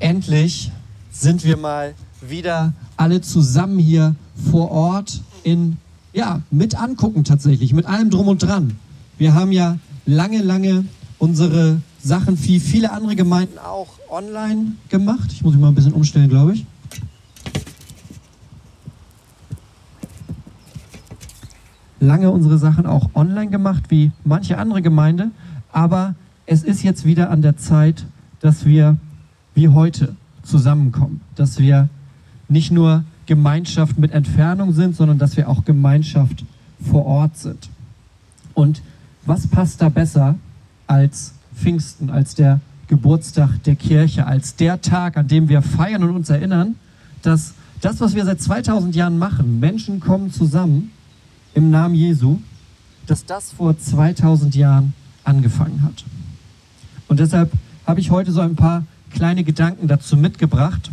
Endlich sind wir mal wieder alle zusammen hier vor Ort in, ja, mit angucken tatsächlich, mit allem drum und dran. Wir haben ja lange, lange unsere Sachen wie viele andere Gemeinden auch online gemacht. Ich muss mich mal ein bisschen umstellen, glaube ich. Lange unsere Sachen auch online gemacht, wie manche andere Gemeinde. Aber es ist jetzt wieder an der Zeit, dass wir wie heute zusammenkommen. Dass wir nicht nur Gemeinschaft mit Entfernung sind, sondern dass wir auch Gemeinschaft vor Ort sind. Und was passt da besser als Pfingsten, als der Geburtstag der Kirche, als der Tag, an dem wir feiern und uns erinnern, dass das, was wir seit 2000 Jahren machen, Menschen kommen zusammen im Namen Jesu, dass das vor 2000 Jahren angefangen hat. Und deshalb habe ich heute so ein paar kleine Gedanken dazu mitgebracht.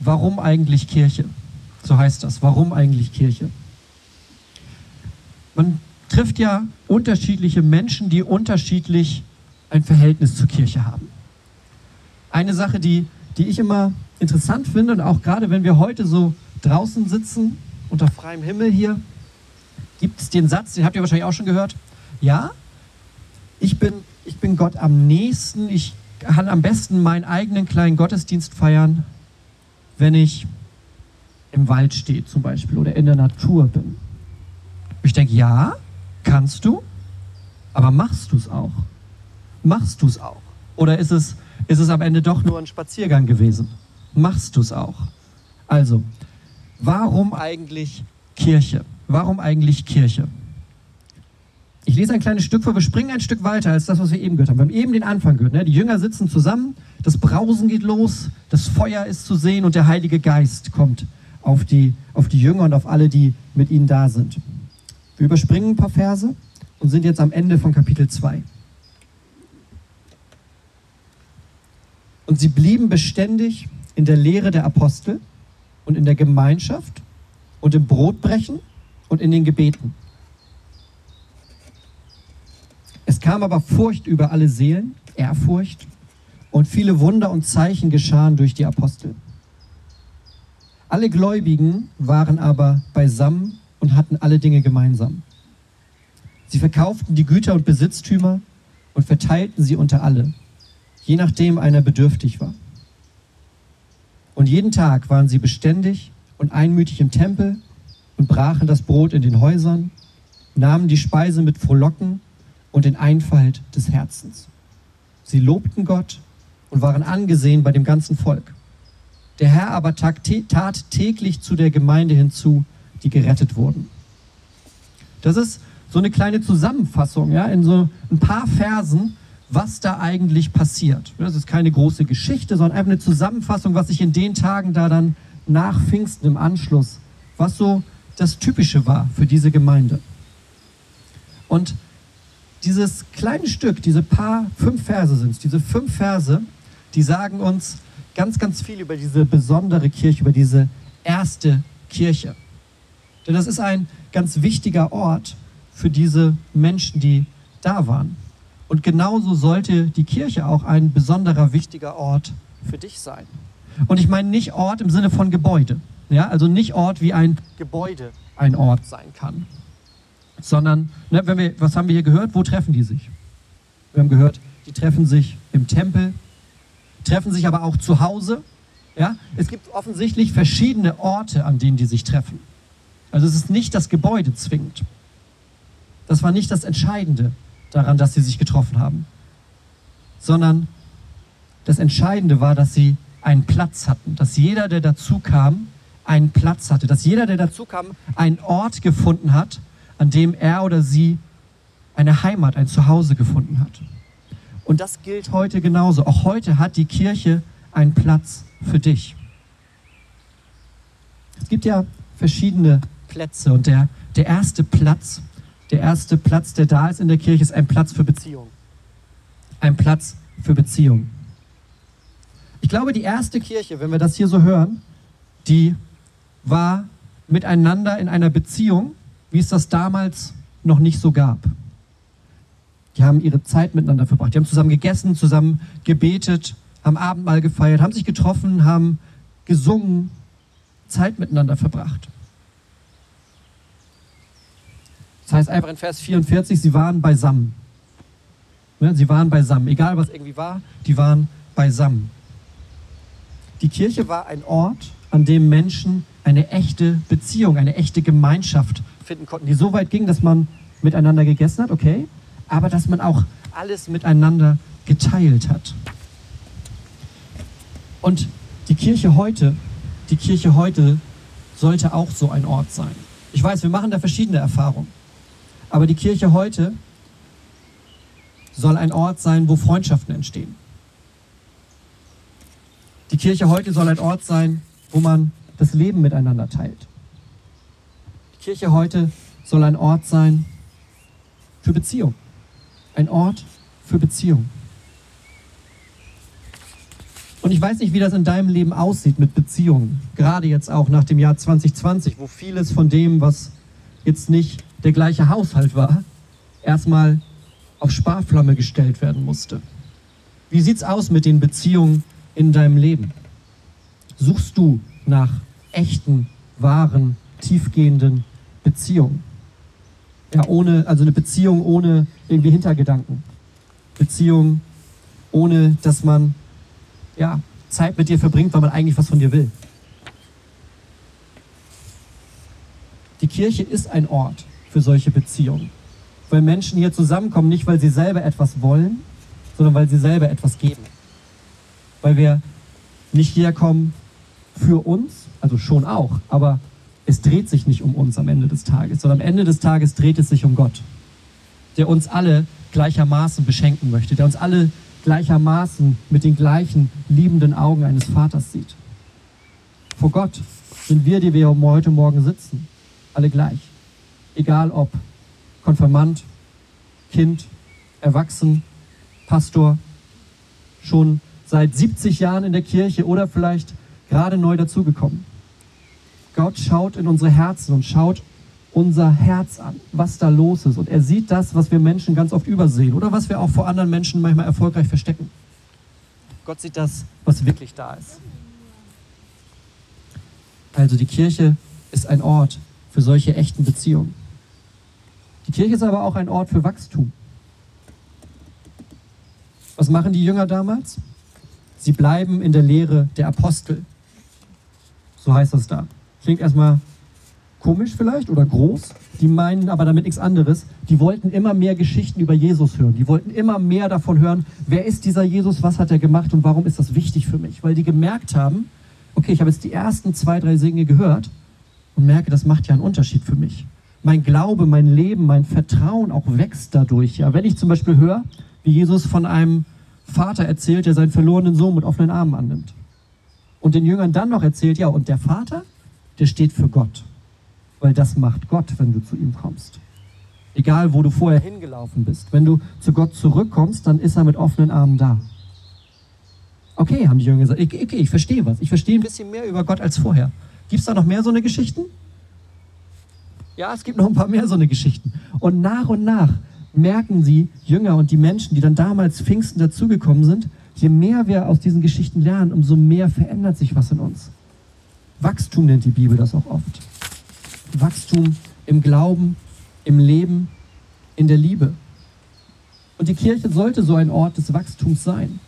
Warum eigentlich Kirche? So heißt das. Warum eigentlich Kirche? Man trifft ja unterschiedliche Menschen, die unterschiedlich ein Verhältnis zur Kirche haben. Eine Sache, die, die ich immer interessant finde und auch gerade wenn wir heute so draußen sitzen, unter freiem Himmel hier, gibt es den Satz, den habt ihr wahrscheinlich auch schon gehört. Ja, ich bin, ich bin Gott am nächsten, ich kann am besten meinen eigenen kleinen Gottesdienst feiern, wenn ich im Wald stehe zum Beispiel oder in der Natur bin. Ich denke, ja, kannst du, aber machst du es auch? Machst du es auch? Oder ist es, ist es am Ende doch nur ein Spaziergang gewesen? Machst du es auch? Also, warum eigentlich Kirche? Warum eigentlich Kirche? Ich lese ein kleines Stück vor, wir springen ein Stück weiter als das, was wir eben gehört haben. Wir haben eben den Anfang gehört. Ne? Die Jünger sitzen zusammen, das Brausen geht los, das Feuer ist zu sehen und der Heilige Geist kommt auf die, auf die Jünger und auf alle, die mit ihnen da sind. Wir überspringen ein paar Verse und sind jetzt am Ende von Kapitel 2. Und sie blieben beständig in der Lehre der Apostel und in der Gemeinschaft und im Brotbrechen und in den Gebeten. Es kam aber Furcht über alle Seelen, Ehrfurcht, und viele Wunder und Zeichen geschahen durch die Apostel. Alle Gläubigen waren aber beisammen und hatten alle Dinge gemeinsam. Sie verkauften die Güter und Besitztümer und verteilten sie unter alle, je nachdem einer bedürftig war. Und jeden Tag waren sie beständig und einmütig im Tempel und brachen das Brot in den Häusern, nahmen die Speise mit Frohlocken und in Einfalt des Herzens. Sie lobten Gott und waren angesehen bei dem ganzen Volk. Der Herr aber tat täglich zu der Gemeinde hinzu, die gerettet wurden. Das ist so eine kleine Zusammenfassung, ja, in so ein paar Versen, was da eigentlich passiert. Das ist keine große Geschichte, sondern einfach eine Zusammenfassung, was sich in den Tagen da dann nach Pfingsten im Anschluss, was so das Typische war für diese Gemeinde. Und dieses kleine Stück, diese paar, fünf Verse sind es, diese fünf Verse, die sagen uns ganz, ganz viel über diese besondere Kirche, über diese erste Kirche. Denn das ist ein ganz wichtiger Ort für diese Menschen, die da waren. Und genauso sollte die Kirche auch ein besonderer, wichtiger Ort für dich sein. Und ich meine nicht Ort im Sinne von Gebäude. Ja, also nicht Ort wie ein Gebäude ein Ort sein kann sondern, ne, wenn wir, was haben wir hier gehört? Wo treffen die sich? Wir haben gehört, die treffen sich im Tempel, treffen sich aber auch zu Hause. Ja? Es gibt offensichtlich verschiedene Orte, an denen die sich treffen. Also es ist nicht das Gebäude zwingend. Das war nicht das Entscheidende daran, dass sie sich getroffen haben, sondern das Entscheidende war, dass sie einen Platz hatten, dass jeder, der dazu kam, einen Platz hatte, dass jeder, der dazu kam, einen Ort gefunden hat, an dem er oder sie eine Heimat, ein Zuhause gefunden hat. Und das gilt heute genauso. Auch heute hat die Kirche ein Platz für dich. Es gibt ja verschiedene Plätze und der, der erste Platz, der erste Platz, der da ist in der Kirche, ist ein Platz für Beziehung. Ein Platz für Beziehung. Ich glaube, die erste Kirche, wenn wir das hier so hören, die war miteinander in einer Beziehung, wie es das damals noch nicht so gab. Die haben ihre Zeit miteinander verbracht. Die haben zusammen gegessen, zusammen gebetet, haben Abendmahl gefeiert, haben sich getroffen, haben gesungen, Zeit miteinander verbracht. Das heißt einfach in Vers 44, sie waren beisammen. Ja, sie waren beisammen. Egal was irgendwie war, die waren beisammen. Die Kirche war ein Ort, an dem Menschen eine echte Beziehung, eine echte Gemeinschaft finden konnten, die so weit ging, dass man miteinander gegessen hat, okay, aber dass man auch alles miteinander geteilt hat. Und die Kirche heute, die Kirche heute sollte auch so ein Ort sein. Ich weiß, wir machen da verschiedene Erfahrungen, aber die Kirche heute soll ein Ort sein, wo Freundschaften entstehen. Die Kirche heute soll ein Ort sein, wo man das Leben miteinander teilt. Kirche heute soll ein Ort sein für Beziehung. Ein Ort für Beziehung. Und ich weiß nicht, wie das in deinem Leben aussieht mit Beziehungen. Gerade jetzt auch nach dem Jahr 2020, wo vieles von dem, was jetzt nicht der gleiche Haushalt war, erstmal auf Sparflamme gestellt werden musste. Wie sieht's aus mit den Beziehungen in deinem Leben? Suchst du nach echten, wahren, tiefgehenden Beziehungen? Ja, ohne, also eine Beziehung ohne irgendwie Hintergedanken. Beziehung ohne, dass man ja, Zeit mit dir verbringt, weil man eigentlich was von dir will. Die Kirche ist ein Ort für solche Beziehungen. Weil Menschen hier zusammenkommen, nicht weil sie selber etwas wollen, sondern weil sie selber etwas geben. Weil wir nicht herkommen für uns, also schon auch, aber es dreht sich nicht um uns am Ende des Tages, sondern am Ende des Tages dreht es sich um Gott, der uns alle gleichermaßen beschenken möchte, der uns alle gleichermaßen mit den gleichen liebenden Augen eines Vaters sieht. Vor Gott sind wir, die wir heute Morgen sitzen, alle gleich. Egal ob Konfirmand, Kind, Erwachsen, Pastor, schon seit 70 Jahren in der Kirche oder vielleicht gerade neu dazugekommen. Gott schaut in unsere Herzen und schaut unser Herz an, was da los ist. Und er sieht das, was wir Menschen ganz oft übersehen oder was wir auch vor anderen Menschen manchmal erfolgreich verstecken. Gott sieht das, was wirklich da ist. Also die Kirche ist ein Ort für solche echten Beziehungen. Die Kirche ist aber auch ein Ort für Wachstum. Was machen die Jünger damals? Sie bleiben in der Lehre der Apostel. So heißt das da. Klingt erstmal komisch vielleicht oder groß. Die meinen aber damit nichts anderes. Die wollten immer mehr Geschichten über Jesus hören. Die wollten immer mehr davon hören, wer ist dieser Jesus, was hat er gemacht und warum ist das wichtig für mich. Weil die gemerkt haben, okay, ich habe jetzt die ersten zwei, drei Singe gehört und merke, das macht ja einen Unterschied für mich. Mein Glaube, mein Leben, mein Vertrauen auch wächst dadurch. Ja, wenn ich zum Beispiel höre, wie Jesus von einem Vater erzählt, der seinen verlorenen Sohn mit offenen Armen annimmt. Und den Jüngern dann noch erzählt, ja, und der Vater, der steht für Gott. Weil das macht Gott, wenn du zu ihm kommst. Egal, wo du vorher hingelaufen bist. Wenn du zu Gott zurückkommst, dann ist er mit offenen Armen da. Okay, haben die Jünger gesagt. Okay, ich verstehe was. Ich verstehe ein bisschen mehr über Gott als vorher. Gibt es da noch mehr so eine Geschichten? Ja, es gibt noch ein paar mehr so eine Geschichten. Und nach und nach merken sie, Jünger und die Menschen, die dann damals Pfingsten dazugekommen sind, je mehr wir aus diesen Geschichten lernen, umso mehr verändert sich was in uns. Wachstum nennt die Bibel das auch oft. Wachstum im Glauben, im Leben, in der Liebe. Und die Kirche sollte so ein Ort des Wachstums sein.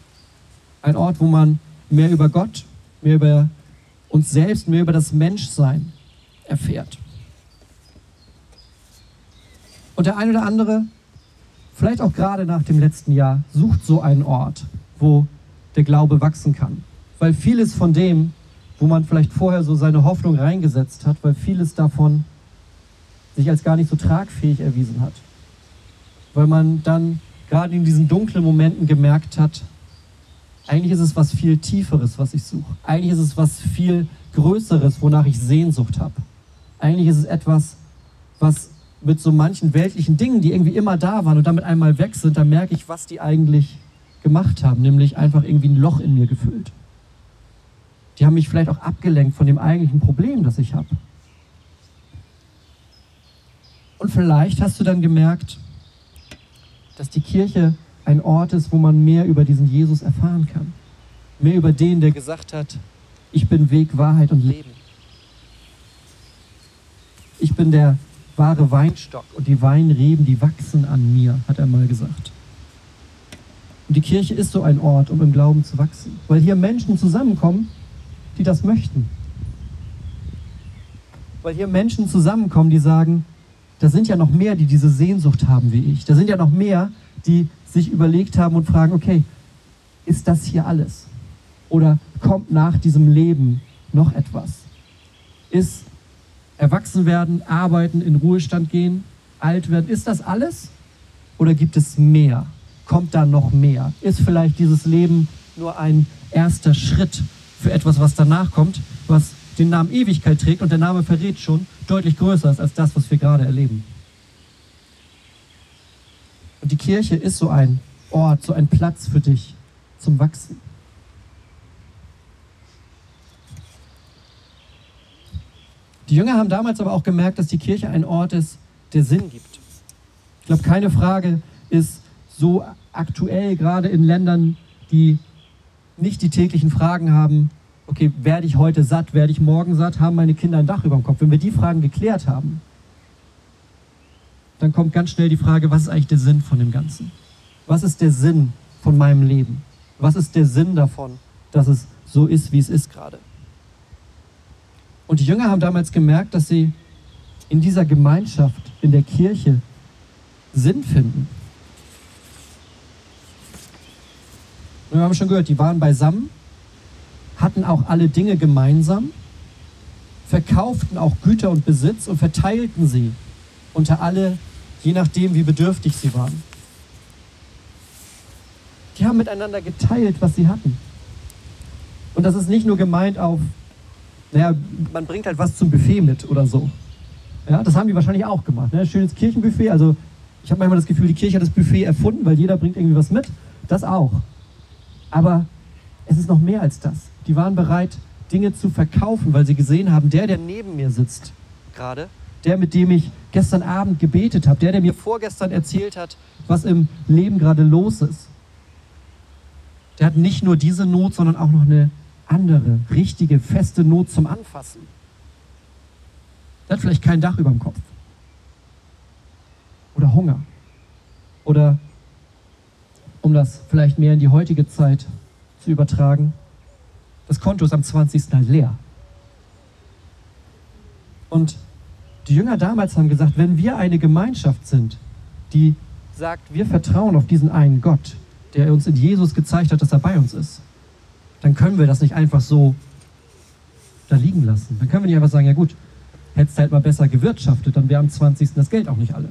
Ein Ort, wo man mehr über Gott, mehr über uns selbst, mehr über das Menschsein erfährt. Und der eine oder andere, vielleicht auch gerade nach dem letzten Jahr, sucht so einen Ort, wo der Glaube wachsen kann. Weil vieles von dem, wo man vielleicht vorher so seine Hoffnung reingesetzt hat, weil vieles davon sich als gar nicht so tragfähig erwiesen hat. Weil man dann gerade in diesen dunklen Momenten gemerkt hat, Eigentlich ist es was viel Tieferes, was ich suche. Eigentlich ist es was viel Größeres, wonach ich Sehnsucht habe. Eigentlich ist es etwas, was mit so manchen weltlichen Dingen, die irgendwie immer da waren und damit einmal weg sind, da merke ich, was die eigentlich gemacht haben, nämlich einfach irgendwie ein Loch in mir gefüllt. Die haben mich vielleicht auch abgelenkt von dem eigentlichen Problem, das ich habe. Und vielleicht hast du dann gemerkt, dass die Kirche ein Ort ist, wo man mehr über diesen Jesus erfahren kann. Mehr über den, der gesagt hat, ich bin Weg, Wahrheit und Leben. Ich bin der wahre Weinstock und die Weinreben, die wachsen an mir, hat er mal gesagt. Und die Kirche ist so ein Ort, um im Glauben zu wachsen, weil hier Menschen zusammenkommen, die das möchten. Weil hier Menschen zusammenkommen, die sagen, da sind ja noch mehr, die diese Sehnsucht haben wie ich. Da sind ja noch mehr, die sich überlegt haben und fragen, okay, ist das hier alles? Oder kommt nach diesem Leben noch etwas? Ist erwachsen werden, arbeiten, in Ruhestand gehen, alt werden, ist das alles? Oder gibt es mehr? Kommt da noch mehr? Ist vielleicht dieses Leben nur ein erster Schritt für etwas, was danach kommt, was den Namen Ewigkeit trägt und der Name verrät schon, deutlich größer ist als das, was wir gerade erleben? Und die Kirche ist so ein Ort, so ein Platz für dich zum Wachsen. Die Jünger haben damals aber auch gemerkt, dass die Kirche ein Ort ist, der Sinn gibt. Ich glaube, keine Frage ist so aktuell, gerade in Ländern, die nicht die täglichen Fragen haben, okay, werde ich heute satt, werde ich morgen satt, haben meine Kinder ein Dach über dem Kopf. Wenn wir die Fragen geklärt haben, dann kommt ganz schnell die Frage, was ist eigentlich der Sinn von dem Ganzen? Was ist der Sinn von meinem Leben? Was ist der Sinn davon, dass es so ist, wie es ist gerade? Und die Jünger haben damals gemerkt, dass sie in dieser Gemeinschaft, in der Kirche Sinn finden. Und wir haben schon gehört, die waren beisammen, hatten auch alle Dinge gemeinsam, verkauften auch Güter und Besitz und verteilten sie unter alle, je nachdem, wie bedürftig sie waren. Die haben miteinander geteilt, was sie hatten. Und das ist nicht nur gemeint auf naja, man bringt halt was zum Buffet mit oder so. Ja, das haben die wahrscheinlich auch gemacht. Ne? Schönes Kirchenbuffet. Also ich habe manchmal das Gefühl, die Kirche hat das Buffet erfunden, weil jeder bringt irgendwie was mit. Das auch. Aber es ist noch mehr als das. Die waren bereit, Dinge zu verkaufen, weil sie gesehen haben, der, der neben mir sitzt, gerade, der, mit dem ich gestern Abend gebetet habe, der, der mir vorgestern erzählt hat, was im Leben gerade los ist, der hat nicht nur diese Not, sondern auch noch eine andere, richtige, feste Not zum Anfassen. Der hat vielleicht kein Dach über dem Kopf. Oder Hunger. Oder, um das vielleicht mehr in die heutige Zeit zu übertragen, das Konto ist am 20. halt leer. Und die Jünger damals haben gesagt, wenn wir eine Gemeinschaft sind, die sagt, wir vertrauen auf diesen einen Gott, der uns in Jesus gezeigt hat, dass er bei uns ist, dann können wir das nicht einfach so da liegen lassen. Dann können wir nicht einfach sagen, ja gut, hättest halt mal besser gewirtschaftet, dann wäre am 20. das Geld auch nicht alle.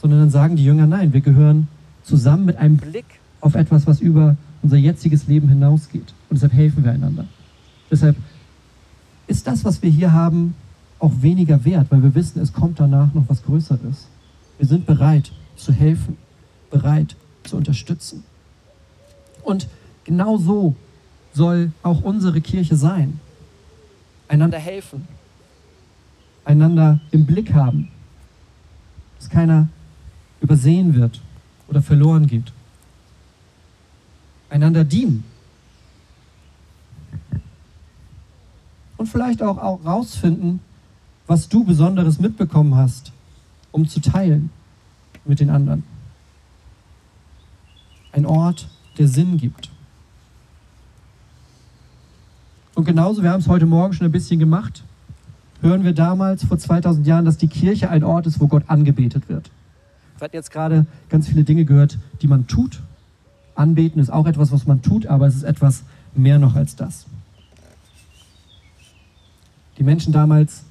Sondern dann sagen die Jünger, nein, wir gehören zusammen mit einem Blick auf etwas, was über unser jetziges Leben hinausgeht. Und deshalb helfen wir einander. Deshalb ist das, was wir hier haben, auch weniger wert, weil wir wissen, es kommt danach noch was Größeres. Wir sind bereit zu helfen, bereit zu unterstützen. Und genau so soll auch unsere Kirche sein. Einander helfen, einander im Blick haben, dass keiner übersehen wird oder verloren geht. Einander dienen. Und vielleicht auch, rausfinden, was du Besonderes mitbekommen hast, um zu teilen mit den anderen. Ein Ort, der Sinn gibt. Und genauso, wir haben es heute Morgen schon ein bisschen gemacht, hören wir damals vor 2000 Jahren, dass die Kirche ein Ort ist, wo Gott angebetet wird. Wir hatten jetzt gerade ganz viele Dinge gehört, die man tut. Anbeten ist auch etwas, was man tut, aber es ist etwas mehr noch als das. Die Menschen damals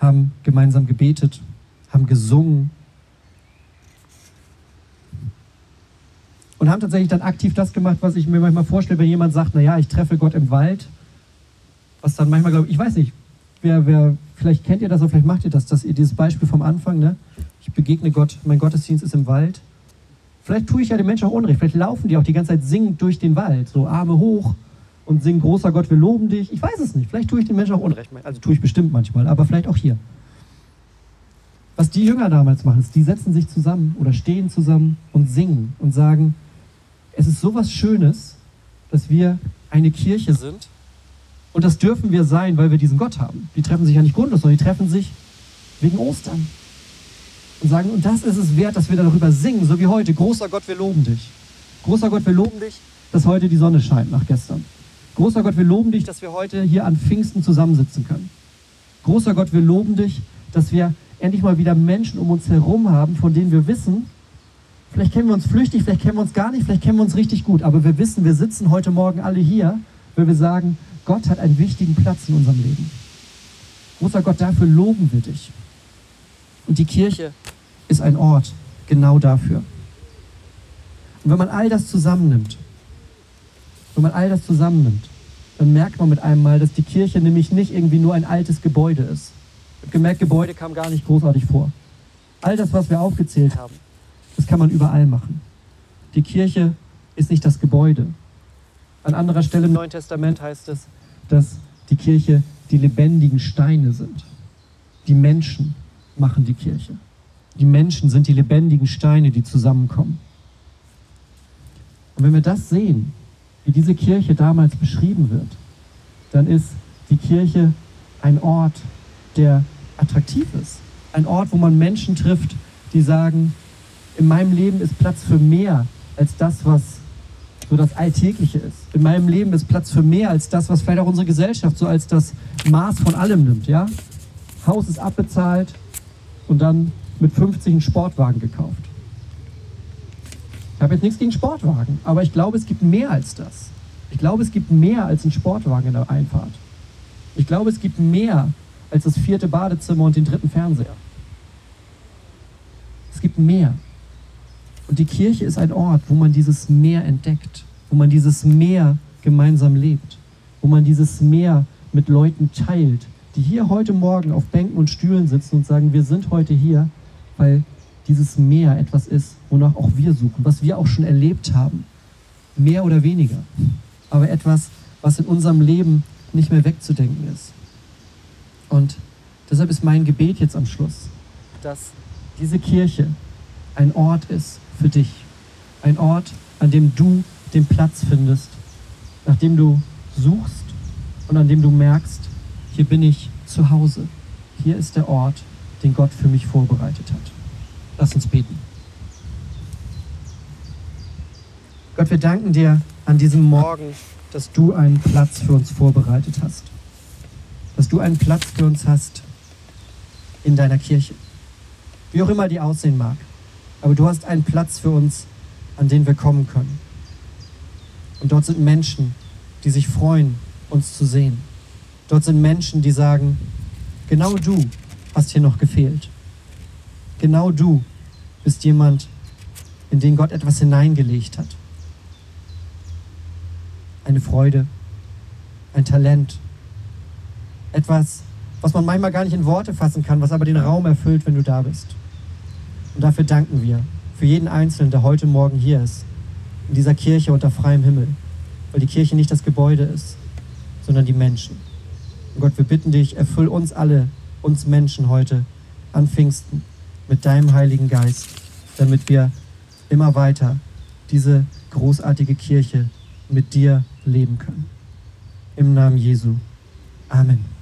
haben gemeinsam gebetet, haben gesungen. Und haben tatsächlich dann aktiv das gemacht, was ich mir manchmal vorstelle, wenn jemand sagt, naja, ich treffe Gott im Wald. Was dann manchmal, glaube ich, ich weiß nicht, wer, wer, vielleicht kennt ihr das oder vielleicht macht ihr das, dass ihr dieses Beispiel vom Anfang, ne? Ich begegne Gott, mein Gottesdienst ist im Wald. Vielleicht tue ich ja den Menschen auch Unrecht, vielleicht laufen die auch die ganze Zeit singend durch den Wald, so Arme hoch und singen, großer Gott, wir loben dich. Ich weiß es nicht, vielleicht tue ich den Menschen auch Unrecht, also tue ich bestimmt manchmal, aber vielleicht auch hier. Was die Jünger damals machen, ist, die setzen sich zusammen oder stehen zusammen und singen und sagen, es ist so was Schönes, dass wir eine Kirche sind. Und das dürfen wir sein, weil wir diesen Gott haben. Die treffen sich ja nicht grundlos, sondern die treffen sich wegen Ostern. Und sagen, und das ist es wert, dass wir darüber singen, so wie heute. Großer Gott, wir loben dich. Großer Gott, wir loben dich, dass heute die Sonne scheint nach gestern. Großer Gott, wir loben dich, dass wir heute hier an Pfingsten zusammensitzen können. Großer Gott, wir loben dich, dass wir endlich mal wieder Menschen um uns herum haben, von denen wir wissen, vielleicht kennen wir uns flüchtig, vielleicht kennen wir uns gar nicht, vielleicht kennen wir uns richtig gut, aber wir wissen, wir sitzen heute Morgen alle hier, weil wir sagen, Gott hat einen wichtigen Platz in unserem Leben. Großer Gott, dafür loben wir dich. Und die Kirche ist ein Ort genau dafür. Und wenn man all das zusammennimmt, wenn man all das zusammennimmt, dann merkt man mit einem Mal, dass die Kirche nämlich nicht irgendwie nur ein altes Gebäude ist, gemerkt, Gebäude kam gar nicht großartig vor. All das, was wir aufgezählt haben, das kann man überall machen. Die Kirche ist nicht das Gebäude. An anderer Stelle im Neuen Testament heißt es, dass die Kirche die lebendigen Steine sind. Die Menschen machen die Kirche. Die Menschen sind die lebendigen Steine, die zusammenkommen. Und wenn wir das sehen, wie diese Kirche damals beschrieben wird, dann ist die Kirche ein Ort, der attraktiv ist. Ein Ort, wo man Menschen trifft, die sagen, in meinem Leben ist Platz für mehr als das, was so das Alltägliche ist. In meinem Leben ist Platz für mehr als das, was vielleicht auch unsere Gesellschaft so als das Maß von allem nimmt. Ja? Haus ist abbezahlt und dann mit 50 einen Sportwagen gekauft. Ich habe jetzt nichts gegen Sportwagen, aber ich glaube, es gibt mehr als das. Ich glaube, es gibt mehr als einen Sportwagen in der Einfahrt. Ich glaube, es gibt mehr als das vierte Badezimmer und den dritten Fernseher. Es gibt mehr. Und die Kirche ist ein Ort, wo man dieses Meer entdeckt, wo man dieses Meer gemeinsam lebt, wo man dieses Meer mit Leuten teilt, die hier heute Morgen auf Bänken und Stühlen sitzen und sagen, wir sind heute hier, weil dieses Meer etwas ist, wonach auch wir suchen, was wir auch schon erlebt haben. Mehr oder weniger. Aber etwas, was in unserem Leben nicht mehr wegzudenken ist. Und deshalb ist mein Gebet jetzt am Schluss, dass diese Kirche ein Ort ist für dich. Ein Ort, an dem du den Platz findest, nach dem du suchst und an dem du merkst, hier bin ich zu Hause. Hier ist der Ort, den Gott für mich vorbereitet hat. Lass uns beten. Gott, wir danken dir an diesem Morgen, dass du einen Platz für uns vorbereitet hast dass du einen Platz für uns hast in deiner Kirche. Wie auch immer die aussehen mag. Aber du hast einen Platz für uns, an den wir kommen können. Und dort sind Menschen, die sich freuen, uns zu sehen. Dort sind Menschen, die sagen, genau du hast hier noch gefehlt. Genau du bist jemand, in den Gott etwas hineingelegt hat. Eine Freude, ein Talent, etwas, was man manchmal gar nicht in Worte fassen kann, was aber den Raum erfüllt, wenn du da bist. Und dafür danken wir für jeden Einzelnen, der heute Morgen hier ist, in dieser Kirche unter freiem Himmel, weil die Kirche nicht das Gebäude ist, sondern die Menschen. Und Gott, wir bitten dich, erfüll uns alle, uns Menschen heute an Pfingsten mit deinem Heiligen Geist, damit wir immer weiter diese großartige Kirche mit dir leben können. Im Namen Jesu. Amen.